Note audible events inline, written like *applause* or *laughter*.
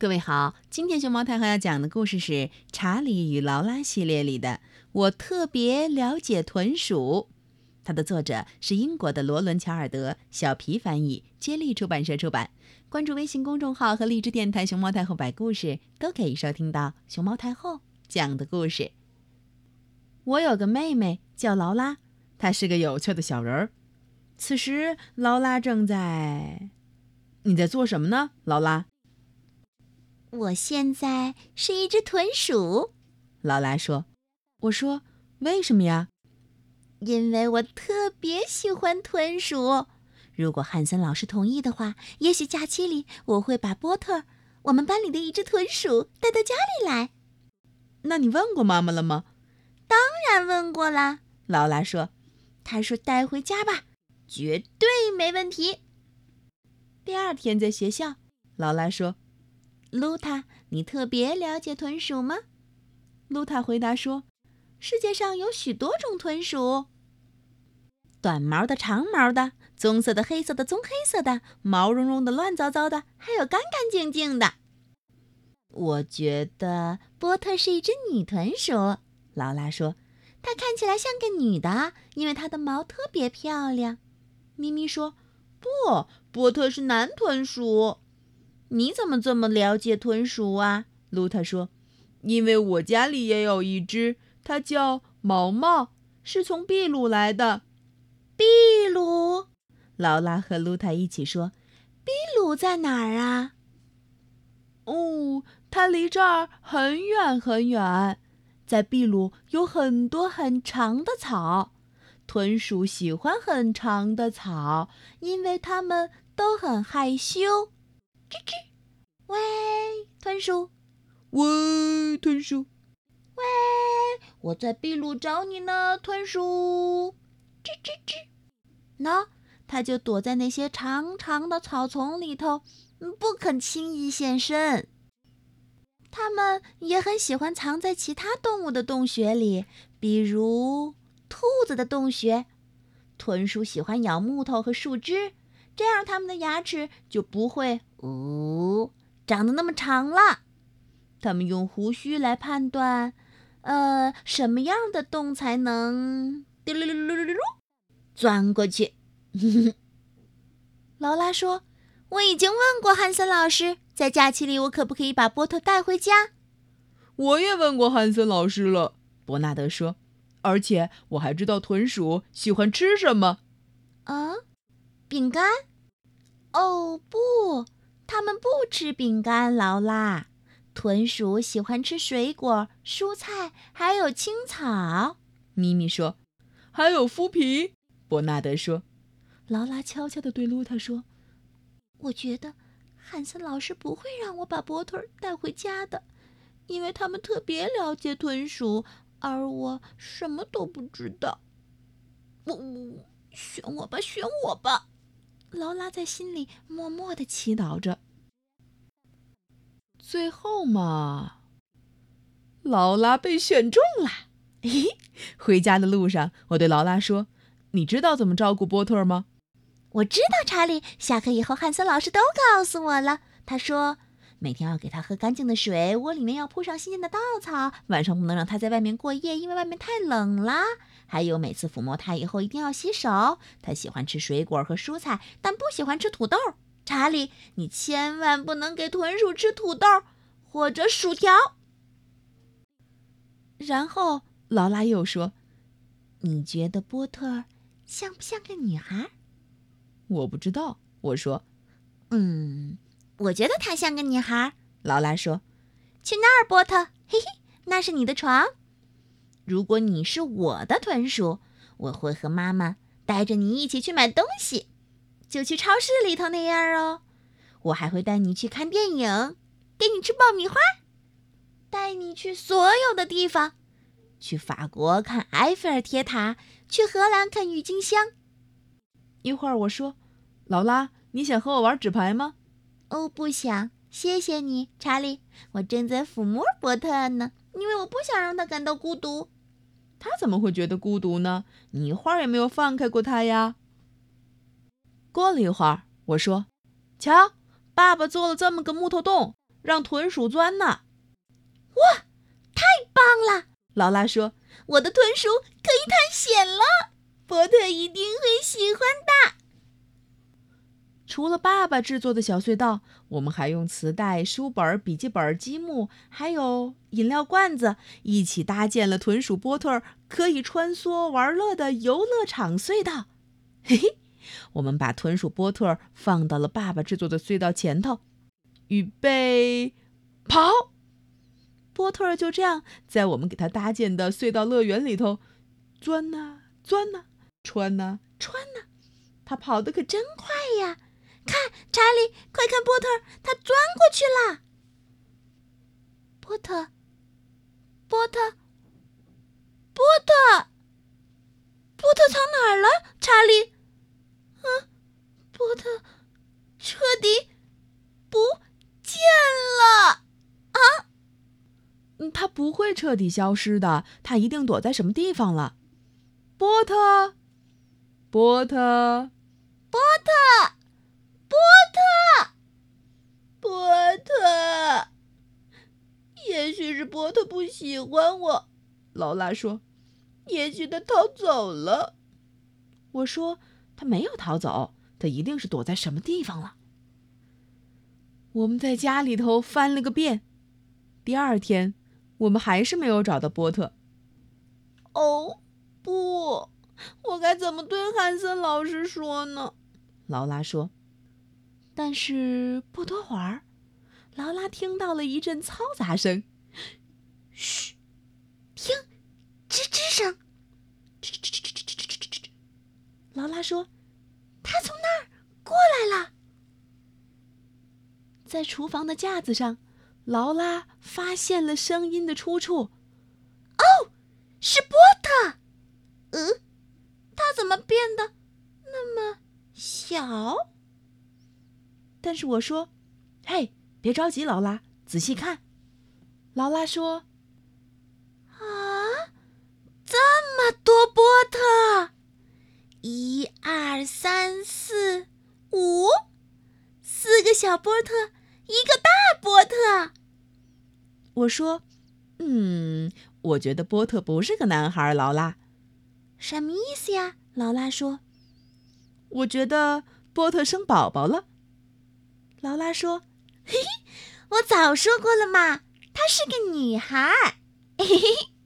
各位好，今天熊猫太后要讲的故事是《查理与劳拉》系列里的《我特别了解豚鼠》，它的作者是英国的罗伦·乔尔德，小皮翻译，接力出版社出版。关注微信公众号和荔枝电台“熊猫太后摆故事”，都可以收听到熊猫太后讲的故事。我有个妹妹叫劳拉，她是个有趣的小人儿。此时，劳拉正在……你在做什么呢，劳拉？我现在是一只豚鼠，劳拉说：“我说，为什么呀？因为我特别喜欢豚鼠。如果汉森老师同意的话，也许假期里我会把波特，我们班里的一只豚鼠带到家里来。那你问过妈妈了吗？当然问过啦。”劳拉说：“她说带回家吧，绝对没问题。”第二天在学校，劳拉说。露塔，你特别了解豚鼠吗？露塔回答说：“世界上有许多种豚鼠，短毛的、长毛的、棕色的、黑色的、棕黑色的、毛茸茸的、乱糟糟的，还有干干净净的。”我觉得波特是一只女豚鼠，劳拉说：“它看起来像个女的，因为它的毛特别漂亮。”咪咪说：“不，波特是男豚鼠。”你怎么这么了解豚鼠啊？露塔说：“因为我家里也有一只，它叫毛毛，是从秘鲁来的。”秘鲁，劳拉和露塔一起说：“秘鲁在哪儿啊？”哦，它离这儿很远很远。在秘鲁有很多很长的草，豚鼠喜欢很长的草，因为它们都很害羞。吱吱，喂，豚鼠，喂，豚鼠，喂，我在秘鲁找你呢，豚鼠，吱吱吱。喏，它就躲在那些长长的草丛里头，不肯轻易现身。它们也很喜欢藏在其他动物的洞穴里，比如兔子的洞穴。豚鼠喜欢咬木头和树枝。这样，它们的牙齿就不会哦长得那么长了。它们用胡须来判断，呃，什么样的洞才能滴噜噜噜噜噜钻过去。*laughs* 劳拉说：“我已经问过汉森老师，在假期里我可不可以把波特带回家？”我也问过汉森老师了，伯纳德说，而且我还知道豚鼠喜欢吃什么。啊，饼干。哦不，他们不吃饼干。劳拉，豚鼠喜欢吃水果、蔬菜，还有青草。咪咪说：“还有麸皮。”伯纳德说。劳拉悄悄地对露塔说：“我觉得汉森老师不会让我把波特带回家的，因为他们特别了解豚鼠，而我什么都不知道。我，选我吧，选我吧。”劳拉在心里默默的祈祷着。最后嘛，劳拉被选中了。咦，*laughs* 回家的路上，我对劳拉说：“你知道怎么照顾波特吗？”“我知道，查理。下课以后，汉森老师都告诉我了。他说，每天要给他喝干净的水，窝里面要铺上新鲜的稻草，晚上不能让他在外面过夜，因为外面太冷了。”还有，每次抚摸它以后一定要洗手。它喜欢吃水果和蔬菜，但不喜欢吃土豆。查理，你千万不能给豚鼠吃土豆或者薯条。然后劳拉又说：“你觉得波特像不像个女孩？”我不知道。我说：“嗯，我觉得她像个女孩。”劳拉说：“去那儿，波特。嘿嘿，那是你的床。”如果你是我的豚鼠，我会和妈妈带着你一起去买东西，就去超市里头那样哦。我还会带你去看电影，给你吃爆米花，带你去所有的地方，去法国看埃菲尔铁塔，去荷兰看郁金香。一会儿我说：“劳拉，你想和我玩纸牌吗？”哦，不想，谢谢你，查理。我正在抚摸波特呢，因为我不想让他感到孤独。他怎么会觉得孤独呢？你一会儿也没有放开过他呀。过了一会儿，我说：“瞧，爸爸做了这么个木头洞，让豚鼠钻呢。哇，太棒了！劳拉说：“我的豚鼠可以探险了，波特一定会喜欢的。”除了爸爸制作的小隧道，我们还用磁带、书本、笔记本、积木，还有饮料罐子，一起搭建了豚鼠波特可以穿梭玩乐的游乐场隧道。嘿嘿，我们把豚鼠波特放到了爸爸制作的隧道前头，预备，跑！波特就这样在我们给他搭建的隧道乐园里头钻呐钻呐，穿呐穿呐，他跑得可真快呀！看，查理，快看波特，他钻过去了。波特，波特，波特，波特藏哪儿了？查理，嗯，波特彻底不见了啊！嗯，他不会彻底消失的，他一定躲在什么地方了。波特，波特，波特。波特，波特，也许是波特不喜欢我。劳拉说：“也许他逃走了。”我说：“他没有逃走，他一定是躲在什么地方了。”我们在家里头翻了个遍，第二天我们还是没有找到波特。哦，不，我该怎么对汉森老师说呢？劳拉说。但是不多会儿，劳拉听到了一阵嘈杂声。嘘，听，吱吱声。吱吱吱吱吱吱吱吱吱。劳拉说：“他从那儿过来了。”在厨房的架子上，劳拉发现了声音的出处。哦，是波特。嗯，他怎么变得那么小？但是我说：“嘿，别着急，劳拉，仔细看。”劳拉说：“啊，这么多波特！一二三四五，四个小波特，一个大波特。”我说：“嗯，我觉得波特不是个男孩。”劳拉，什么意思呀？劳拉说：“我觉得波特生宝宝了。”劳拉说：“ *laughs* 嘿嘿，我早说过了嘛，她是个女孩。”嘿嘿。